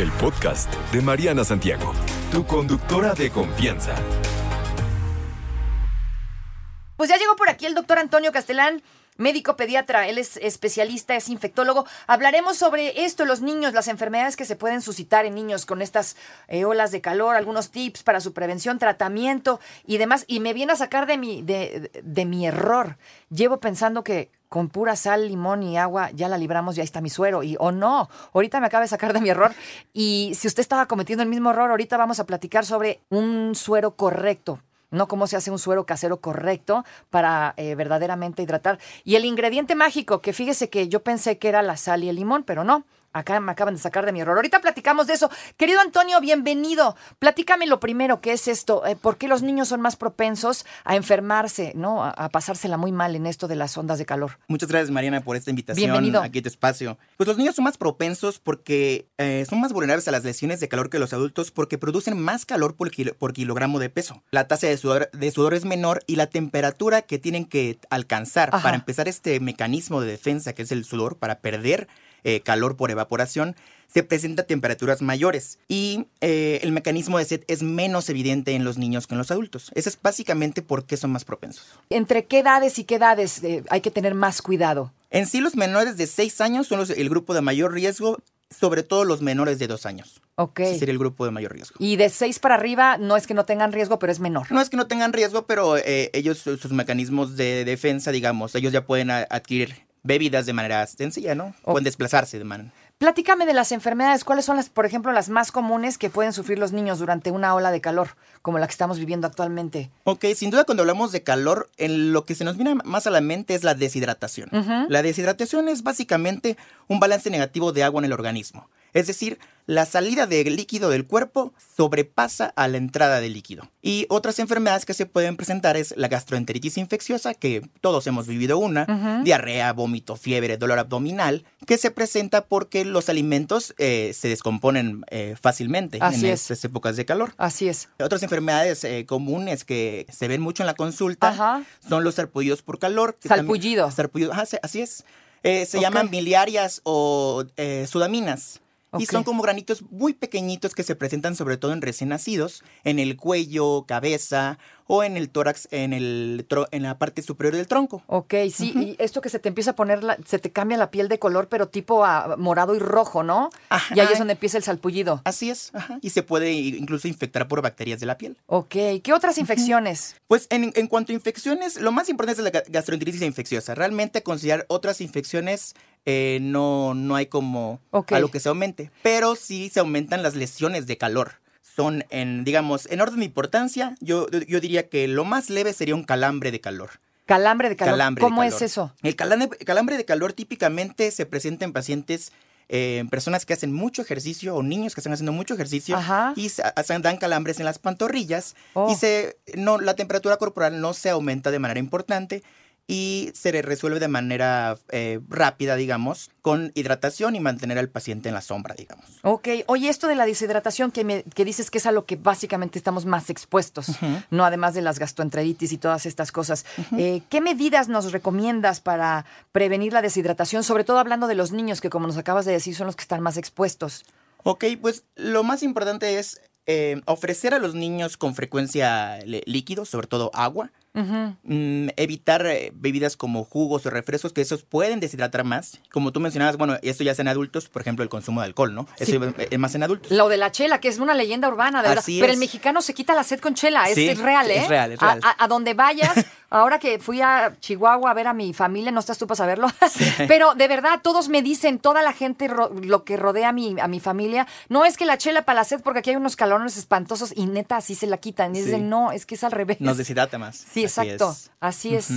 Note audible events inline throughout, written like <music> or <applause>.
el podcast de Mariana Santiago, tu conductora de confianza. Pues ya llegó por aquí el doctor Antonio Castelán, médico pediatra. Él es especialista, es infectólogo. Hablaremos sobre esto, los niños, las enfermedades que se pueden suscitar en niños con estas eh, olas de calor, algunos tips para su prevención, tratamiento y demás. Y me viene a sacar de mi, de, de mi error. Llevo pensando que con pura sal, limón y agua ya la libramos, ya está mi suero. Y o no, ahorita me acaba de sacar de mi error. Y si usted estaba cometiendo el mismo error, ahorita vamos a platicar sobre un suero correcto no cómo se hace un suero casero correcto para eh, verdaderamente hidratar. Y el ingrediente mágico, que fíjese que yo pensé que era la sal y el limón, pero no. Acá me acaban de sacar de mi error. Ahorita platicamos de eso. Querido Antonio, bienvenido. Platícame lo primero, ¿qué es esto? Eh, ¿Por qué los niños son más propensos a enfermarse, ¿no? A, pasársela muy mal en esto de las ondas de calor. Muchas gracias, Mariana, por esta invitación bienvenido. aquí a tu espacio. Pues los niños son más propensos porque eh, son más vulnerables a las lesiones de calor que los adultos porque producen más calor por, kilogramo de peso. La tasa de sudor, de sudor, es menor y la temperatura que tienen que alcanzar para empezar este mecanismo de defensa que es el sudor, para perder eh, calor por evaporación, se presenta a temperaturas mayores y eh, el mecanismo de sed es menos evidente en los niños que en los adultos. Eso es básicamente por qué son más propensos. ¿Entre qué edades y qué edades eh, hay que tener más cuidado? En sí, los menores de 6 años son el grupo de mayor riesgo, sobre todo los menores de 2 años. Ok. Ese sería el grupo de mayor riesgo. Y de 6 para arriba no es que no tengan riesgo, pero es menor. No es que no tengan riesgo, pero ellos, sus mecanismos de defensa, digamos, ellos ya pueden adquirir bebidas de manera sencilla, ¿no? Pueden desplazarse de manera. Platícame de las enfermedades. ¿Cuáles son las, por ejemplo, las más comunes que pueden sufrir los niños durante una ola de calor, como la que estamos viviendo actualmente? Ok, sin duda cuando hablamos de calor, en lo que se nos viene más a la mente es la deshidratación. La deshidratación es básicamente un balance negativo de agua en el organismo. Es decir, la salida de líquido del cuerpo sobrepasa a la entrada de líquido. Y otras enfermedades que se pueden presentar es la gastroenteritis infecciosa, que todos hemos vivido una, diarrea, vómito, fiebre, dolor abdominal, que se presenta porque los alimentos eh, se descomponen eh, fácilmente en estas épocas de calor. Así es. Otras enfermedades eh, comunes que se ven mucho en la consulta son los sarpullidos por calor. Salpullido. Sarpullido, así es. se llaman miliarias o sudaminas. Y son como granitos muy pequeñitos que se presentan sobre todo en recién nacidos, en el cuello, cabeza o en el tórax, en, el, en la parte superior del tronco. Ok, sí, y esto que se te empieza a poner, se te cambia la piel de color, pero tipo a morado y rojo, ¿no? Ajá. Y ahí es donde empieza el salpullido. Así es, ajá. Y se puede incluso infectar por bacterias de la piel. Ok, ¿qué otras infecciones? Pues en, en, cuanto a infecciones, lo más importante es la gastroenteritis infecciosa. Realmente considerar otras infecciones eh, no, no hay como a lo que se aumente, pero sí se aumentan las lesiones de calor son en, digamos, en orden de importancia, yo, yo diría que lo más leve sería un calambre de calor. Calambre de calor. ¿Cómo es eso? El calambre, de calor típicamente se presenta en pacientes, eh, en personas que hacen mucho ejercicio o niños que están haciendo mucho ejercicio y se, dan calambres en las pantorrillas y Oh. se, no, la temperatura corporal no se aumenta de manera importante y se resuelve de manera eh, rápida, digamos, con hidratación y mantener al paciente en la sombra, digamos. Ok, oye, esto de la deshidratación que, me, que dices que es a lo que básicamente estamos más expuestos, no además de las gastroenteritis y todas estas cosas. eh, ¿Qué medidas nos recomiendas para prevenir la deshidratación, sobre todo hablando de los niños que, como nos acabas de decir, son los que están más expuestos? Ok, pues lo más importante es eh, ofrecer a los niños con frecuencia líquidos, sobre todo agua. Mm, evitar eh, bebidas como jugos o refrescos, que esos pueden deshidratar más. Como tú mencionabas, bueno, esto ya es en adultos, por ejemplo, el consumo de alcohol, ¿no? Sí. Eso es más en adultos. Lo de la chela, que es una leyenda urbana, de verdad. Así Pero es. el mexicano se quita la sed con chela, es, Sí, es real, ¿eh? es real, es A- real. A, a donde vayas, <laughs> ahora que fui a Chihuahua a ver a mi familia, no estás tú para saberlo, <laughs> pero de verdad todos me dicen, toda la gente, ro- lo que rodea a mi, a mi familia, no es que la chela para la sed, porque aquí hay unos calones espantosos y neta así se la quitan. Y Sí. dicen, no, es que es al revés. Nos deshidrata más. Sí, Así exacto. es. Así es.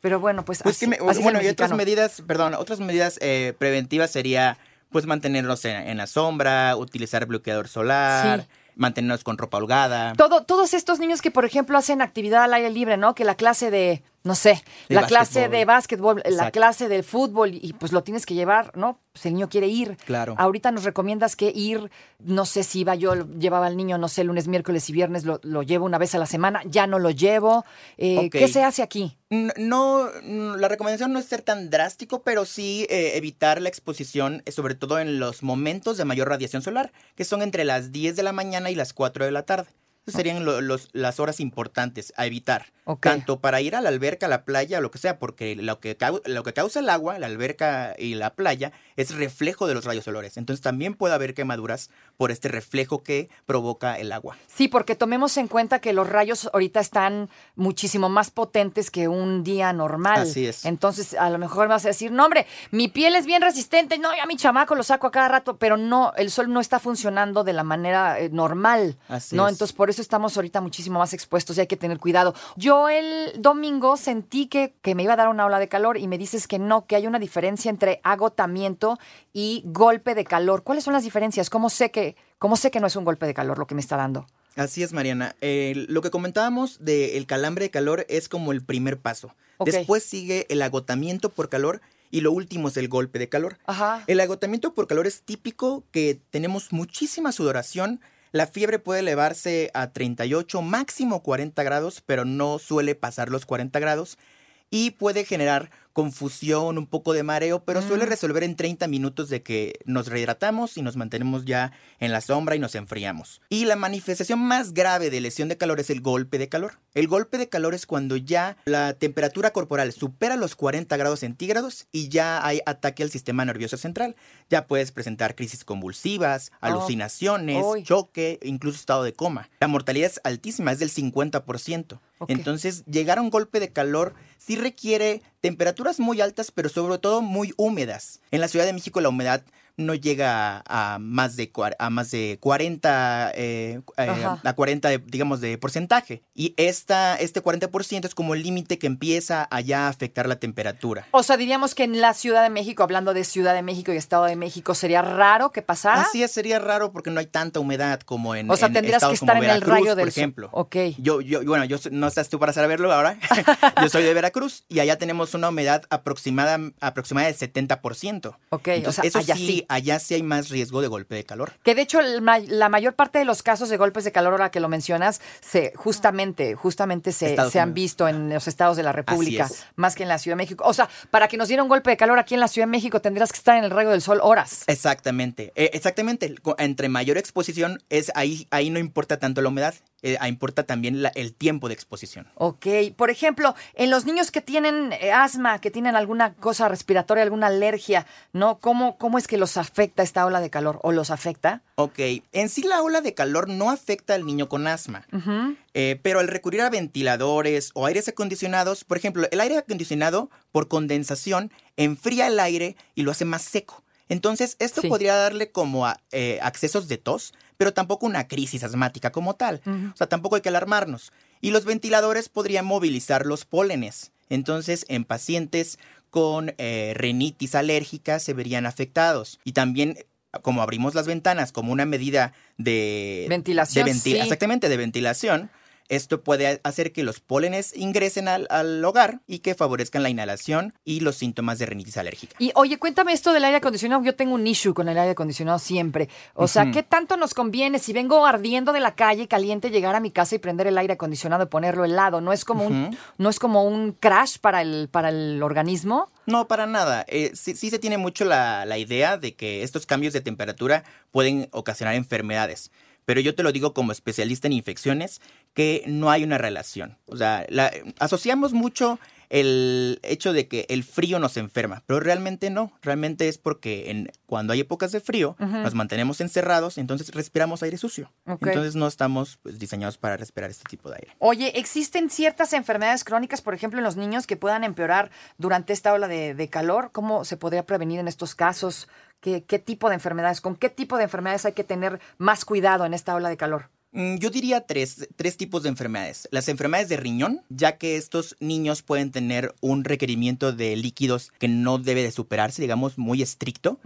Pero bueno, pues, Pues así, que me- así bueno, y otras medidas, perdón, otras medidas eh, preventivas sería pues mantenernos en, en la sombra, utilizar bloqueador solar, Sí. Mantenernos con ropa holgada. Todo, todos estos niños que, por ejemplo, hacen actividad al aire libre, ¿no? Que la clase de no sé, De la clase de básquetbol, la clase de fútbol y pues lo tienes que llevar, ¿no? Pues el niño quiere ir. Claro. Ahorita nos recomiendas que ir, no sé si iba yo, llevaba al niño, no sé, lunes, miércoles y viernes, lo, lo llevo una vez a la semana, ya no lo llevo. Eh. ¿Qué se hace aquí? No, la recomendación no es ser tan drástico, pero sí eh, evitar la exposición, eh, sobre todo en los momentos de mayor radiación solar, que son entre las 10 de la mañana y las 4 de la tarde. Esas serían lo- los- las horas importantes a evitar, tanto para ir a la alberca, a la playa, o lo que sea, porque lo que, lo que causa el agua, la alberca y la playa, es reflejo de los rayos solares. Entonces también puede haber quemaduras por este reflejo que provoca el agua. Sí, porque tomemos en cuenta que los rayos ahorita están muchísimo más potentes que un día normal. Así es. Entonces, a lo mejor vas a decir, no, hombre, mi piel es bien resistente, no, ya mi chamaco lo saco a cada rato, pero no, el sol no está funcionando de la manera eh, normal. Así ¿no? es. Entonces, por eso estamos ahorita muchísimo más expuestos y hay que tener cuidado. Yo el domingo sentí que, que me iba a dar una ola de calor y me dices que no, que hay una diferencia entre agotamiento y golpe de calor. ¿Cuáles son las diferencias? ¿Cómo sé que, cómo sé que no es un golpe de calor lo que me está dando? Así es, Mariana. Eh, lo que comentábamos del calambre de calor es como el primer paso. Después sigue el agotamiento por calor y lo último es el golpe de calor. Ajá. El agotamiento por calor es típico que tenemos muchísima sudoración. La fiebre puede elevarse a 38, máximo 40 grados, pero no suele pasar los 40 grados. Y puede generar confusión, un poco de mareo, pero suele Mm. resolver en 30 minutos de que nos rehidratamos y nos mantenemos ya en la sombra y nos enfriamos. Y la manifestación más grave de lesión de calor es el golpe de calor. El golpe de calor es cuando ya la temperatura corporal supera los 40 grados centígrados y ya hay ataque al sistema nervioso central. Ya puedes presentar crisis convulsivas, alucinaciones, Uy. choque, incluso estado de coma. La mortalidad es altísima, es del 50%. Ok. Entonces, llegar a un golpe de calor sí requiere temperaturas muy altas, pero sobre todo muy húmedas. En la Ciudad de México la humedad no llega a, a más de a más de 40 eh, eh, Ajá. a 40 de, digamos de porcentaje y esta este 40% es como el límite que empieza a ya afectar la temperatura. O sea, diríamos que en la Ciudad de México, hablando de Ciudad de México y Estado de México, sería raro que pasara. Así es, sería raro porque no hay tanta humedad como en O sea, en tendrías que como estar en el Veracruz, rayo por del sol. ejemplo. Ok. Yo, yo, bueno, yo no estás tú para saberlo ahora. <laughs> yo soy de Veracruz y allá tenemos una humedad aproximada, aproximada del 70%. Ok, Entonces, o sea, eso allá sí, sí. Allá sí hay más riesgo de golpe de calor. Que de hecho el la mayor parte de los casos de golpes de calor, ahora que lo mencionas, se justamente, justamente se, han visto en los estados de la República, más que en la Ciudad de México. O sea, para que nos diera un golpe de calor aquí en la Ciudad de México tendrías que estar en el rayo del sol horas. Exactamente, eh, exactamente. Entre mayor exposición es ahí, ahí no importa tanto la humedad, eh, importa también la- el tiempo de exposición. Ok, por ejemplo, en los niños que tienen eh, asma, que tienen alguna cosa respiratoria, alguna alergia, ¿no? ¿Cómo, ¿Cómo es que los afecta esta ola de calor o los afecta? Ok, en sí la ola de calor no afecta al niño con asma. Eh, pero al recurrir a ventiladores o aires acondicionados, por ejemplo, el aire acondicionado por condensación enfría el aire y lo hace más seco. Entonces, esto Sí. podría darle como a- eh, accesos de tos, pero tampoco una crisis asmática como tal. O sea, tampoco hay que alarmarnos. Y los ventiladores podrían movilizar los pólenes. Entonces, en pacientes con eh, rinitis alérgica se verían afectados. Y también, como abrimos las ventanas como una medida de... Ventilación, de venti- sí. Exactamente, de ventilación. Esto puede hacer que los pólenes ingresen al, al hogar y que favorezcan la inhalación y los síntomas de rinitis alérgica. Y oye, cuéntame esto del aire acondicionado. Yo tengo un issue con el aire acondicionado siempre. O sea. ¿qué tanto nos conviene si vengo ardiendo de la calle caliente llegar a mi casa y prender el aire acondicionado y ponerlo helado? ¿No es como un, no es como un crash para el, para el organismo? No, para nada. Eh, sí, sí se tiene mucho la, la idea de que estos cambios de temperatura pueden ocasionar enfermedades. Pero yo te lo digo como especialista en infecciones, que no hay una relación. O sea, la- asociamos mucho el hecho de que el frío nos enferma, pero realmente no. Realmente es porque en, cuando hay épocas de frío, nos mantenemos encerrados, entonces respiramos aire sucio. Entonces no estamos pues, diseñados para respirar este tipo de aire. Oye, ¿existen ciertas enfermedades crónicas, por ejemplo, en los niños que puedan empeorar durante esta ola de, de calor? ¿Cómo se podría prevenir en estos casos? ¿Qué, ¿Qué tipo de enfermedades? ¿Con qué tipo de enfermedades hay que tener más cuidado en esta ola de calor? Mm, Yo diría tres, tres tipos de enfermedades. Las enfermedades de riñón, ya que estos niños pueden tener un requerimiento de líquidos que no debe de superarse, digamos, muy estricto.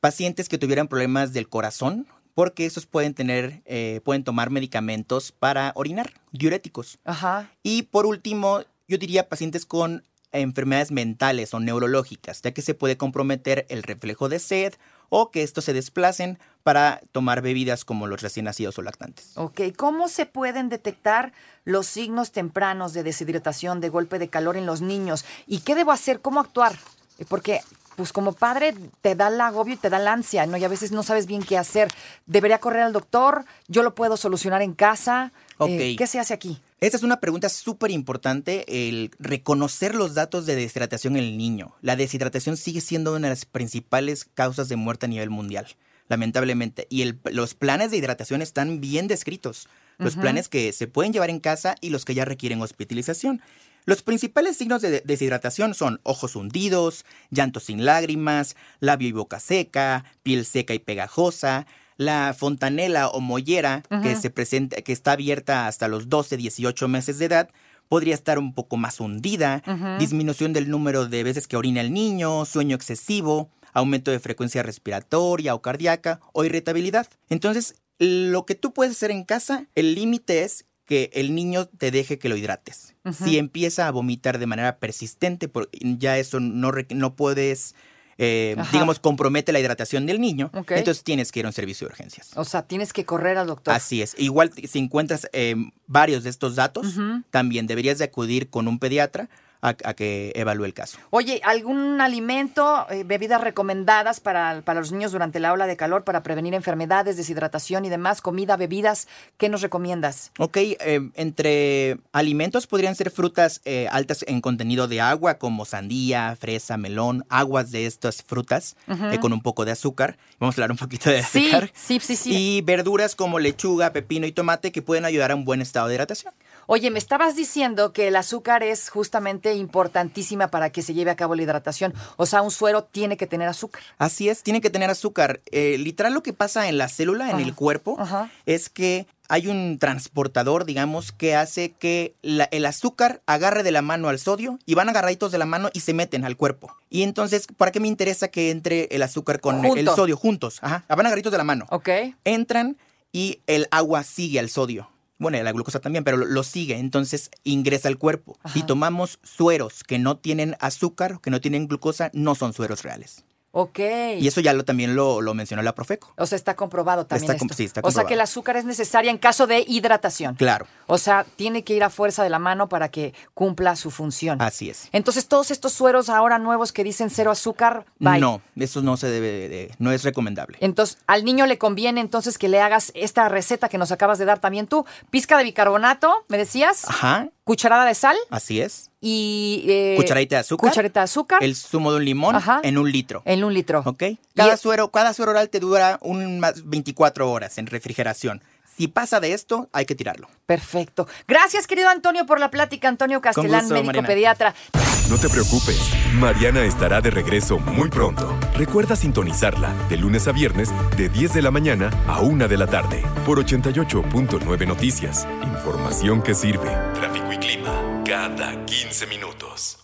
Pacientes que tuvieran problemas del corazón, porque esos pueden tener, eh, pueden tomar medicamentos para orinar, diuréticos. Ajá. Y por último, yo diría pacientes con enfermedades mentales o neurológicas, ya que se puede comprometer el reflejo de sed o que estos se desplacen para tomar bebidas como los recién nacidos o lactantes. Ok, ¿cómo se pueden detectar los signos tempranos de deshidratación, de golpe de calor en los niños? ¿Y qué debo hacer? ¿Cómo actuar? Porque pues como padre te da el agobio y te da la ansia, ¿no? Y a veces no sabes bien qué hacer. ¿Debería correr al doctor? ¿Yo lo puedo solucionar en casa? Eh, ¿Qué se hace aquí? Esta es una pregunta súper importante, el reconocer los datos de deshidratación en el niño. La deshidratación sigue siendo una de las principales causas de muerte a nivel mundial, lamentablemente. Y los planes de hidratación están bien descritos. Los planes que se pueden llevar en casa y los que ya requieren hospitalización. Los principales signos de deshidratación son ojos hundidos, llanto sin lágrimas, labio y boca seca, piel seca y pegajosa, la fontanela o mollera que se presenta, que está abierta hasta los 12, 18 meses de edad, podría estar un poco más hundida, disminución del número de veces que orina el niño, sueño excesivo, aumento de frecuencia respiratoria o cardíaca o irritabilidad. Entonces, lo que tú puedes hacer en casa, el límite es que el niño te deje que lo hidrates. Si empieza a vomitar de manera persistente, ya eso no, no puedes eh, digamos, compromete la hidratación del niño, entonces tienes que ir a un servicio de urgencias. O sea, tienes que correr al doctor. Así es. Igual si encuentras eh, varios de estos datos, también deberías de acudir con un pediatra a, que evalúe el caso. Oye, ¿algún alimento, eh, bebidas recomendadas para, para, los niños durante la ola de calor para prevenir enfermedades, deshidratación y demás? Comida, bebidas, ¿qué nos recomiendas? Ok, eh, entre alimentos podrían ser frutas eh, altas en contenido de agua como sandía, fresa, melón, aguas de estas frutas con un poco de azúcar. Vamos a hablar un poquito de azúcar. Sí, sí, sí. Y verduras como lechuga, pepino y tomate que pueden ayudar a un buen estado de hidratación. Oye, me estabas diciendo que el azúcar es justamente importantísima para que se lleve a cabo la hidratación. O sea, un suero tiene que tener azúcar. Así es, tiene que tener azúcar. Eh, literal lo que pasa en la célula, en el cuerpo, es que hay un transportador, digamos, que hace que el azúcar agarre de la mano al sodio y van agarraditos de la mano y se meten al cuerpo. Y entonces, ¿para qué me interesa que entre el azúcar con el sodio juntos? Ajá, van agarraditos de la mano. Ok. Entran y el agua sigue al sodio bueno, la glucosa también, pero lo, sigue, entonces ingresa al cuerpo. Si tomamos sueros que no tienen azúcar, que no tienen glucosa, no son sueros reales. Ok. Y eso ya lo, también lo, mencionó la Profeco. O sea, está comprobado también esto. Sí, O sea, que el azúcar es necesaria en caso de hidratación. Claro. O sea, tiene que ir a fuerza de la mano para que cumpla su función. Así es. Entonces, todos estos sueros ahora nuevos que dicen cero azúcar, bye. No, eso no se debe de, no es recomendable. Entonces, al niño le conviene entonces que le hagas esta receta que nos acabas de dar también tú. Pizca de bicarbonato, ¿me decías? Ajá. Cucharada de sal. Así es. Y. Eh, cucharadita de azúcar. Cucharadita de azúcar. El zumo de un limón en un litro. En un litro. Ok. Cada, suero, cada suero oral te dura un, 24 horas en refrigeración. Si pasa de esto, hay que tirarlo. Perfecto. Gracias, querido Antonio, por la plática. Antonio Castellán, médico pediatra. No te preocupes, Mariana estará de regreso muy pronto. Recuerda sintonizarla de lunes a viernes de 10 de la mañana a 1 de la tarde por 88.9 Noticias. Información que sirve. Tráfico y clima cada 15 minutos.